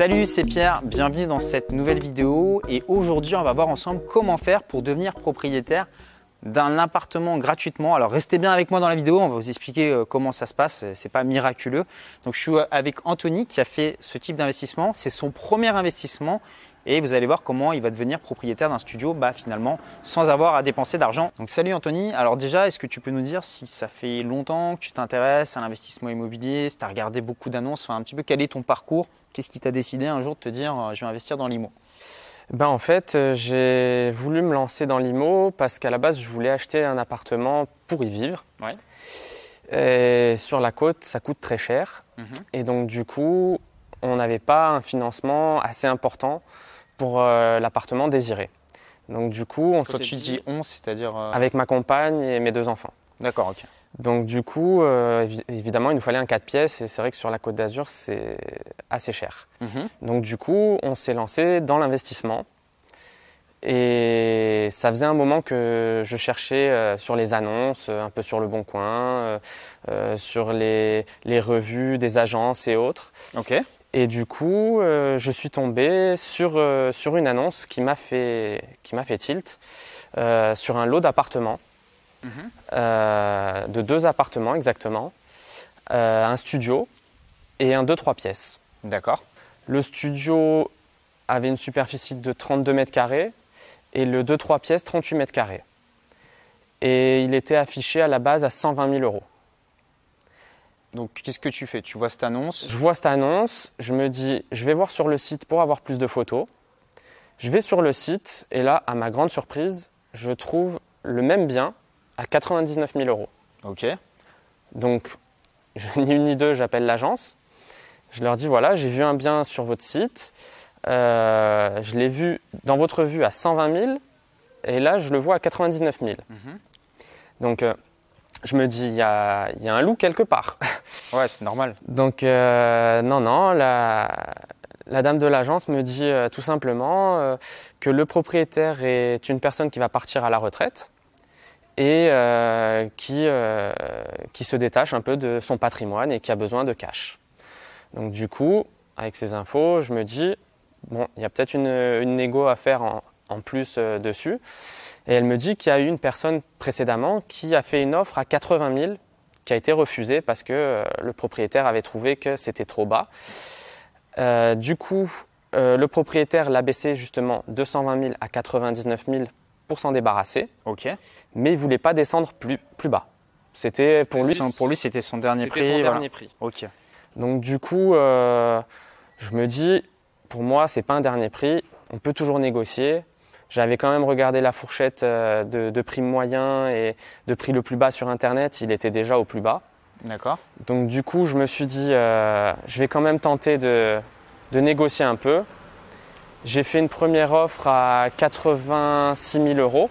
Salut, c'est Pierre, bienvenue dans cette nouvelle vidéo. Et aujourd'hui on va voir ensemble comment faire pour devenir propriétaire d'un appartement gratuitement. Alors restez bien avec moi dans la vidéo, on va vous expliquer euh, comment ça se passe, c'est pas miraculeux. Donc je suis avec Anthony qui a fait ce type d'investissement, c'est son premier investissement et vous allez voir comment il va devenir propriétaire d'un studio bah, finalement sans avoir à dépenser d'argent. Donc salut Anthony, alors déjà est-ce que tu peux nous dire si ça fait longtemps que tu t'intéresses à l'investissement immobilier, si tu as regardé beaucoup d'annonces, enfin un petit peu quel est ton parcours, qu'est-ce qui t'a décidé un jour de te dire euh, je vais investir dans l'IMO? Ben en fait, euh, j'ai voulu me lancer dans l'IMO parce qu'à la base, je voulais acheter un appartement pour y vivre. Ouais. Et sur la côte, ça coûte très cher. Mhm. Et donc, du coup, on n'avait pas un financement assez important pour euh, l'appartement désiré. Donc, du coup, on s'est tu dit, dis on, c'est-à-dire... euh, avec ma compagne et mes deux enfants. D'accord, ok. Donc, du coup, euh, évi- évidemment, il nous fallait un 4 pièces. Et c'est vrai que sur la côte d'Azur, c'est assez cher. Mhm. Donc du coup, on s'est lancé dans l'investissement. Et ça faisait un moment que je cherchais euh, sur les annonces, un peu sur le Bon Coin, sur les, les revues des agences et autres. Ok, Et du coup, euh, je suis tombé sur, euh, sur une annonce qui m'a fait, qui m'a fait tilt, euh, sur un lot d'appartements, Mhm. de deux appartements exactement, un studio et un 2-3 pièces. d'accord. Le studio avait une superficie de 32 mètres carrés et le 2-3 pièces 38 mètres carrés. Et il était affiché à la base à 120 000 euros. Donc qu'est-ce que tu fais? Tu vois cette annonce? Je vois cette annonce, je me dis, je vais voir sur le site pour avoir plus de photos. Je vais sur le site et là, à ma grande surprise, je trouve le même bien à 99 000 euros. Ok, Donc, ni une ni deux, j'appelle l'agence. Je leur dis voilà, j'ai vu un bien sur votre site. Euh, je l'ai vu dans votre vue à 120 000 et là, je le vois à 99 000. Mhm. Donc, euh, je me dis il y a, y a un loup quelque part. ouais, c'est normal. Donc, euh, non, non, la, la dame de l'agence me dit euh, tout simplement euh, que le propriétaire est une personne qui va partir à la retraite et euh, qui, euh, qui se détache un peu de son patrimoine et qui a besoin de cash. Donc, du coup, avec ces infos, je me dis, bon, il y a peut-être une, une négo à faire en, en plus dessus. Et elle me dit qu'il y a eu une personne précédemment qui a fait une offre à 80 000 qui a été refusée parce que euh, le propriétaire avait trouvé que c'était trop bas. Euh, du coup, euh, le propriétaire l'a baissé justement de 120 000 à 99 000 pour s'en débarrasser, Ok. mais il voulait pas descendre plus, plus bas. C'était pour lui, Son- pour lui, c'était son dernier prix. son voilà. dernier prix. Ok. Donc du coup, euh, je me dis, pour moi, c'est pas un dernier prix. On peut toujours négocier. J'avais quand même regardé la fourchette euh, de, de prix moyen et de prix le plus bas sur Internet. Il était déjà au plus bas. D'accord. Donc du coup, je me suis dit, euh, je vais quand même tenter de, de négocier un peu. J'ai fait une première offre à 86 000 euros,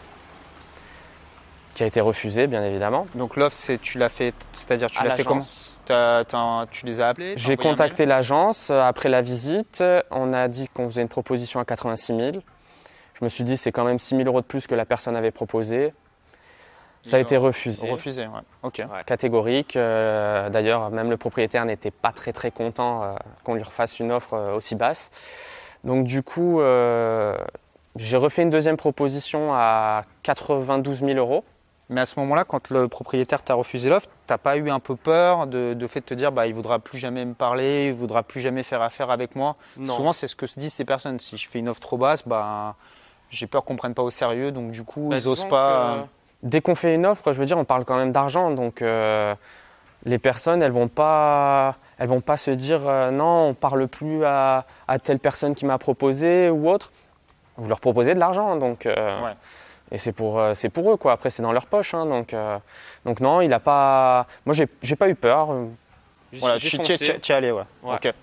qui a été refusée, bien évidemment. Donc l'offre, c'est tu l'as fait, c'est-à-dire tu l'as fait comment Tu les as appelés? J'ai contacté l'agence euh, après la visite. On a dit qu'on faisait une proposition à 86 000. Je me suis dit, c'est quand même 6 000 euros de plus que la personne avait proposé. Ça a été refusé. Refusé, ouais. Ok. Catégorique. Euh, D'ailleurs, même le propriétaire n'était pas très très content euh, qu'on lui refasse une offre euh, aussi basse. Donc du coup, euh, j'ai refait une deuxième proposition à 92 000 euros. Mais à ce moment-là, quand le propriétaire t'a refusé l'offre, t'as pas eu un peu peur de, de fait de te dire bah il voudra plus jamais me parler, il voudra plus jamais faire affaire avec moi? Souvent, c'est ce que se disent ces personnes. Si je fais une offre trop basse, bah j'ai peur qu'on prenne pas au sérieux, donc du coup Bah, ils osent pas. que Dès qu'on fait une offre, je veux dire, on parle quand même d'argent, donc euh, les personnes, elles vont pas, elles vont pas se dire euh, non, on parle plus à, à telle personne qui m'a proposé ou autre. Vous leur proposez de l'argent, donc euh, Ouais. et c'est pour, euh, c'est pour eux quoi. Après, c'est dans leur poche, hein, donc euh, donc non, il a pas. Moi, j'ai, j'ai pas eu peur. Voilà, tu es allé, ouais. Ouais. Ok.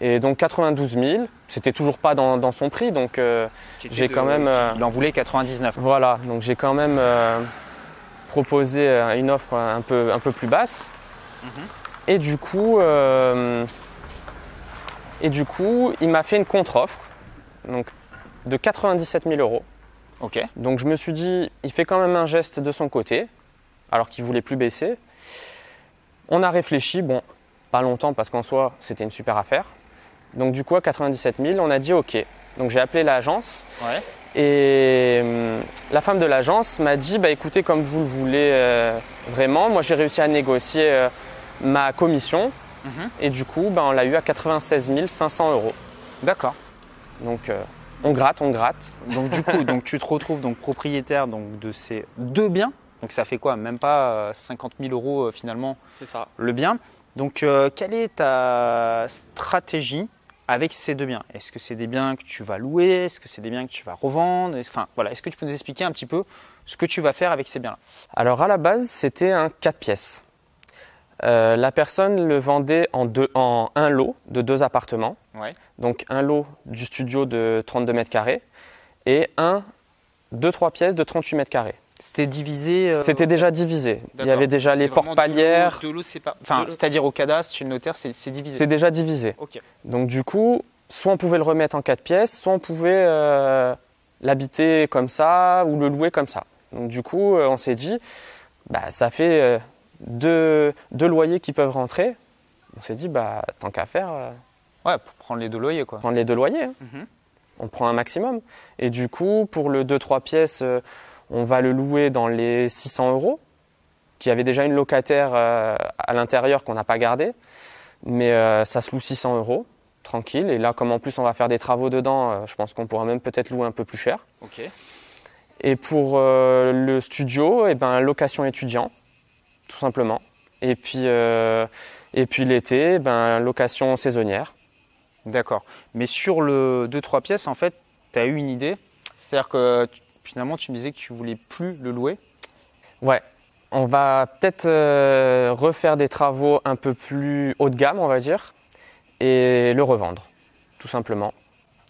Et donc 92 000, c'était toujours pas dans, dans son prix, donc euh, j'ai quand même. euh, Il en voulait 99. voilà, donc j'ai quand même euh, proposé une offre un peu, un peu plus basse. Mhm. Et du coup, et du coup, il m'a fait une contre-offre, donc de 97 000 euros. Ok. Donc je me suis dit, il fait quand même un geste de son côté, alors qu'il voulait plus baisser. On a réfléchi, bon, pas longtemps parce qu'en soi, c'était une super affaire. Donc du coup, à 97 000, on a dit OK. Donc j'ai appelé l'agence. Ouais. Et hum, la femme de l'agence m'a dit bah, écoutez, comme vous le voulez euh, vraiment, moi j'ai réussi à négocier euh, ma commission. Mhm. Et du coup, bah, on l'a eu à 96 500 euros. D'accord. Donc euh, on gratte, on gratte. Donc du coup, donc tu te retrouves donc propriétaire donc de ces deux biens. Donc ça fait quoi? Même pas euh, 50 000 euros finalement C'est ça. le bien. Donc quelle est ta stratégie avec ces deux biens Est-ce que c'est des biens que tu vas louer? Est-ce que c'est des biens que tu vas revendre? Enfin voilà, est-ce que tu peux nous expliquer un petit peu ce que tu vas faire avec ces biens-là? Alors à la base, c'était un 4 pièces. Euh, la personne le vendait en, deux, en un lot de deux appartements. Ouais. Donc un lot du studio de 32 mètres carrés et un, deux, trois pièces de 38 mètres carrés. C'était divisé. euh, C'était déjà divisé. Il y avait déjà les C'est vraiment portes palières. deux lots- deux lots séparés. Enfin, c'est-à-dire au cadastre, chez le notaire, c'est c'est divisé. C'était déjà divisé. Donc du coup, soit on pouvait le remettre en quatre pièces, soit on pouvait euh, l'habiter comme ça ou le louer comme ça. Donc du coup, euh, on s'est dit, bah, ça fait euh, deux, deux loyers qui peuvent rentrer. On s'est dit, bah, tant qu'à faire, euh, Ouais, pour prendre les deux loyers quoi. prendre les deux loyers. hein. Mhm. On prend un maximum. Et du coup, pour le 2-3 pièces, euh, on va le louer dans les 600 euros, qui avait déjà une locataire euh, à l'intérieur qu'on n'a pas gardée. Mais euh, ça se loue 600 euros, tranquille. Et là, comme en plus on va faire des travaux dedans, euh, je pense qu'on pourra même peut-être louer un peu plus cher. Ok. Et pour le studio, eh ben, location étudiant, tout simplement. Et puis, et puis l'été, eh ben, location saisonnière. D'accord. Mais sur le 2-3 pièces, en fait, tu as eu une idée? C'est-à-dire que finalement, tu me disais que tu voulais plus le louer. Ouais, on va peut-être euh, refaire des travaux un peu plus haut de gamme, on va dire, et le revendre, tout simplement.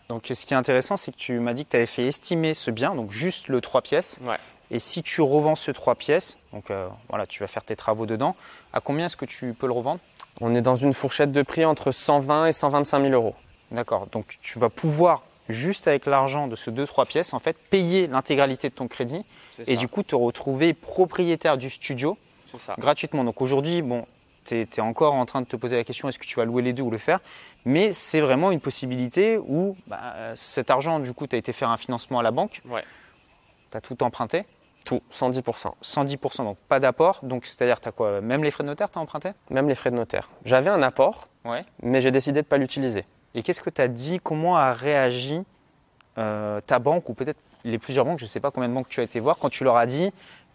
Donc, ce qui est intéressant, c'est que tu m'as dit que tu avais fait estimer ce bien, donc juste le 3 pièces. Ouais. Et si tu revends ce 3 pièces, donc euh, voilà, tu vas faire tes travaux dedans, à combien est-ce que tu peux le revendre? On est dans une fourchette de prix entre 120 et 125 000 euros. D'accord. Donc, tu vas pouvoir, juste avec l'argent de ce 2-3 pièces, en fait, payer l'intégralité de ton crédit et du coup te retrouver propriétaire du studio ça. gratuitement. Donc aujourd'hui, bon, tu es, encore en train de te poser la question est-ce que tu vas louer les deux ou le faire? Mais c'est vraiment une possibilité où bah, cet argent, du coup, tu as été faire un financement à la banque, Ouais. tu as tout emprunté, Tout, 110%. 110%, donc pas d'apport. Donc c'est-à-dire, tu as quoi? Même les frais de notaire, tu as emprunté? Même les frais de notaire. J'avais un apport, Ouais. mais j'ai décidé de ne pas l'utiliser. Et qu'est-ce que tu as dit? Comment a réagi euh, ta banque ou peut-être les plusieurs banques? Je ne sais pas combien de banques tu as été voir quand tu leur as dit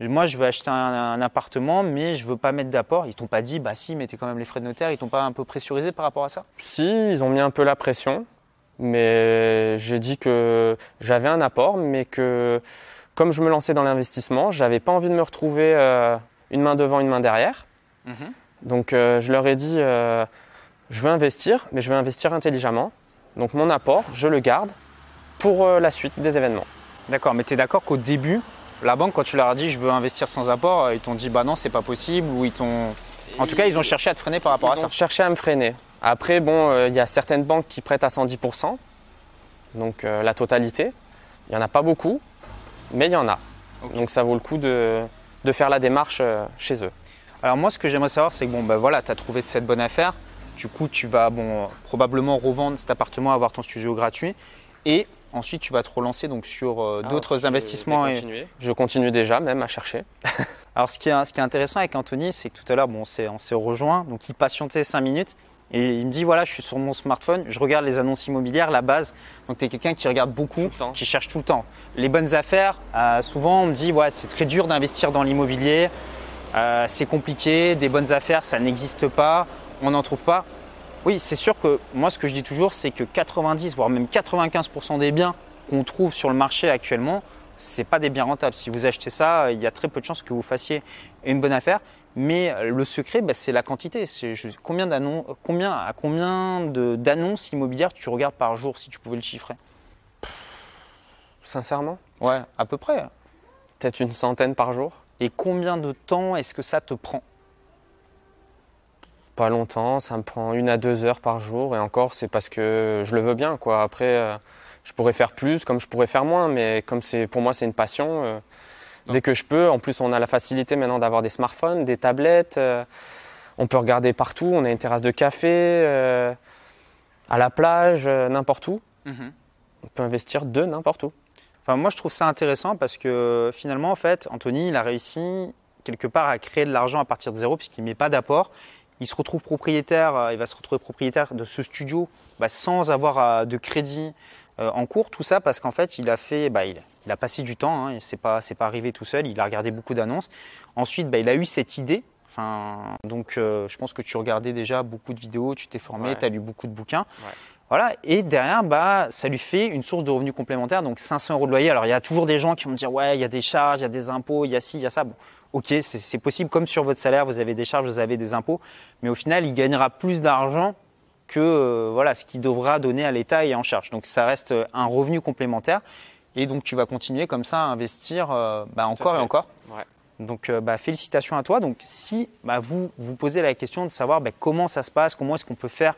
moi je veux acheter un, un appartement mais je veux pas mettre d'apport. Ils t'ont pas dit bah si mettez quand même les frais de notaire. Ils t'ont pas un peu pressurisé par rapport à ça? Si, ils ont mis un peu la pression, mais j'ai dit que j'avais un apport, mais que comme je me lançais dans l'investissement, j'avais pas envie de me retrouver euh, une main devant, une main derrière. Donc euh, je leur ai dit, je veux investir, mais je veux investir intelligemment. Donc mon apport, je le garde pour euh, la suite des événements. D'accord, mais tu es d'accord qu'au début, la banque, quand tu leur as dit je veux investir sans apport, euh, ils t'ont dit bah non, c'est pas possible ou ils t'ont. En tout cas, ils ont cherché à te freiner par rapport Ils à ont ça. cherché à me freiner. Après, bon, euh, il y a certaines banques qui prêtent à 110%, donc euh, la totalité. Il n'y en a pas beaucoup, mais il y en a. Donc ça vaut le coup de, de faire la démarche euh, chez eux. Alors moi, ce que j'aimerais savoir, c'est que bon, bah voilà, tu as trouvé cette bonne affaire. Du coup, tu vas bon, probablement revendre cet appartement, avoir ton studio gratuit. Et ensuite, tu vas te relancer donc, sur euh, d'autres investissements. et- Je continue déjà même à chercher. Alors, ce qui, est, ce qui est intéressant avec Anthony, c'est que tout à l'heure, bon, on s'est on s'est rejoint, donc il patientait 5 minutes. Et il me dit voilà, je suis sur mon smartphone, je regarde les annonces immobilières, la base. Donc, tu es quelqu'un qui regarde beaucoup, qui cherche tout le temps. Les bonnes affaires, euh, souvent, on me dit ouais, c'est très dur d'investir dans l'immobilier, euh, c'est compliqué, des bonnes affaires, ça n'existe pas, on n'en trouve pas. Oui, c'est sûr que moi, ce que je dis toujours, c'est que 90, voire même 95% des biens qu'on trouve sur le marché actuellement, c'est pas des biens rentables. Si vous achetez ça, il y a très peu de chances que vous fassiez une bonne affaire. Mais le secret, bah, c'est la quantité. Je- combien à combien de- d'annonces immobilières tu regardes par jour, si tu pouvais le chiffrer? Sincèrement, Ouais, à peu près. peut-être une centaine par jour. Et combien de temps est-ce que ça te prend? Pas longtemps, ça me prend une à deux heures par jour. Et encore, c'est parce que je le veux bien. Quoi. Après, euh, je pourrais faire plus, comme je pourrais faire moins. Mais comme c'est pour moi, c'est une passion. euh, dès que je peux, en plus, on a la facilité maintenant d'avoir des smartphones, des tablettes. euh, on peut regarder partout. On a une terrasse de café. à la plage, n'importe où. Mhm. On peut investir de n'importe où. Enfin, moi, je trouve ça intéressant parce que finalement, en fait, Anthony, il a réussi quelque part à créer de l'argent à partir de zéro puisqu'il ne met pas d'apport. Il se retrouve propriétaire, euh, il va se retrouver propriétaire de ce studio bah, sans avoir euh, de crédit euh, en cours. Tout ça parce qu'en fait, il a fait, bah, il, il a passé du temps. Hein, c'est pas, c'est pas arrivé tout seul. Il a regardé beaucoup d'annonces. Ensuite, bah, il a eu cette idée. Enfin, donc, euh, je pense que tu regardais déjà beaucoup de vidéos, tu t'es formé, Ouais. tu as lu beaucoup de bouquins. Ouais. Voilà, et derrière, bah, ça lui fait une source de revenus complémentaires, donc 500 euros de loyer. Alors, il y a toujours des gens qui vont me dire, ouais, il y a des charges, il y a des impôts, il y a ci, il y a ça. Bon, ok, c'est- possible, comme sur votre salaire, vous avez des charges, vous avez des impôts, mais au final, il gagnera plus d'argent que euh, voilà, ce qu'il devra donner à l'État et en charge. Donc, ça reste un revenu complémentaire, et donc tu vas continuer comme ça à investir euh, bah, encore et encore. Ouais. Donc, euh, bah, félicitations à toi. Donc, si bah, vous vous posez la question de savoir comment ça se passe, comment est-ce qu'on peut faire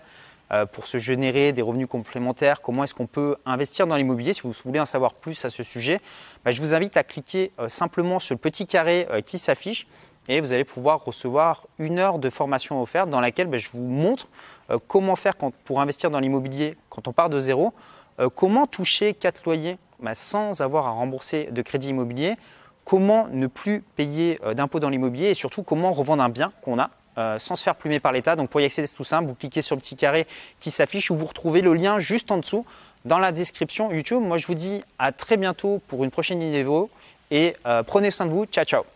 pour se générer des revenus complémentaires, comment est-ce qu'on peut investir dans l'immobilier, si vous voulez en savoir plus à ce sujet, bah, je vous invite à cliquer euh, simplement sur le petit carré euh, qui s'affiche et vous allez pouvoir recevoir une heure de formation offerte dans laquelle bah, je vous montre euh, comment faire pour investir dans l'immobilier quand on part de zéro, euh, comment toucher 4 loyers bah, sans avoir à rembourser de crédit immobilier, comment ne plus payer euh, d'impôts dans l'immobilier et surtout comment revendre un bien qu'on a euh, sans se faire plumer par l'État. Donc pour y accéder, c'est tout simple, vous cliquez sur le petit carré qui s'affiche ou vous retrouvez le lien juste en dessous dans la description YouTube. Moi je vous dis à très bientôt pour une prochaine vidéo et euh, prenez soin de vous. Ciao ciao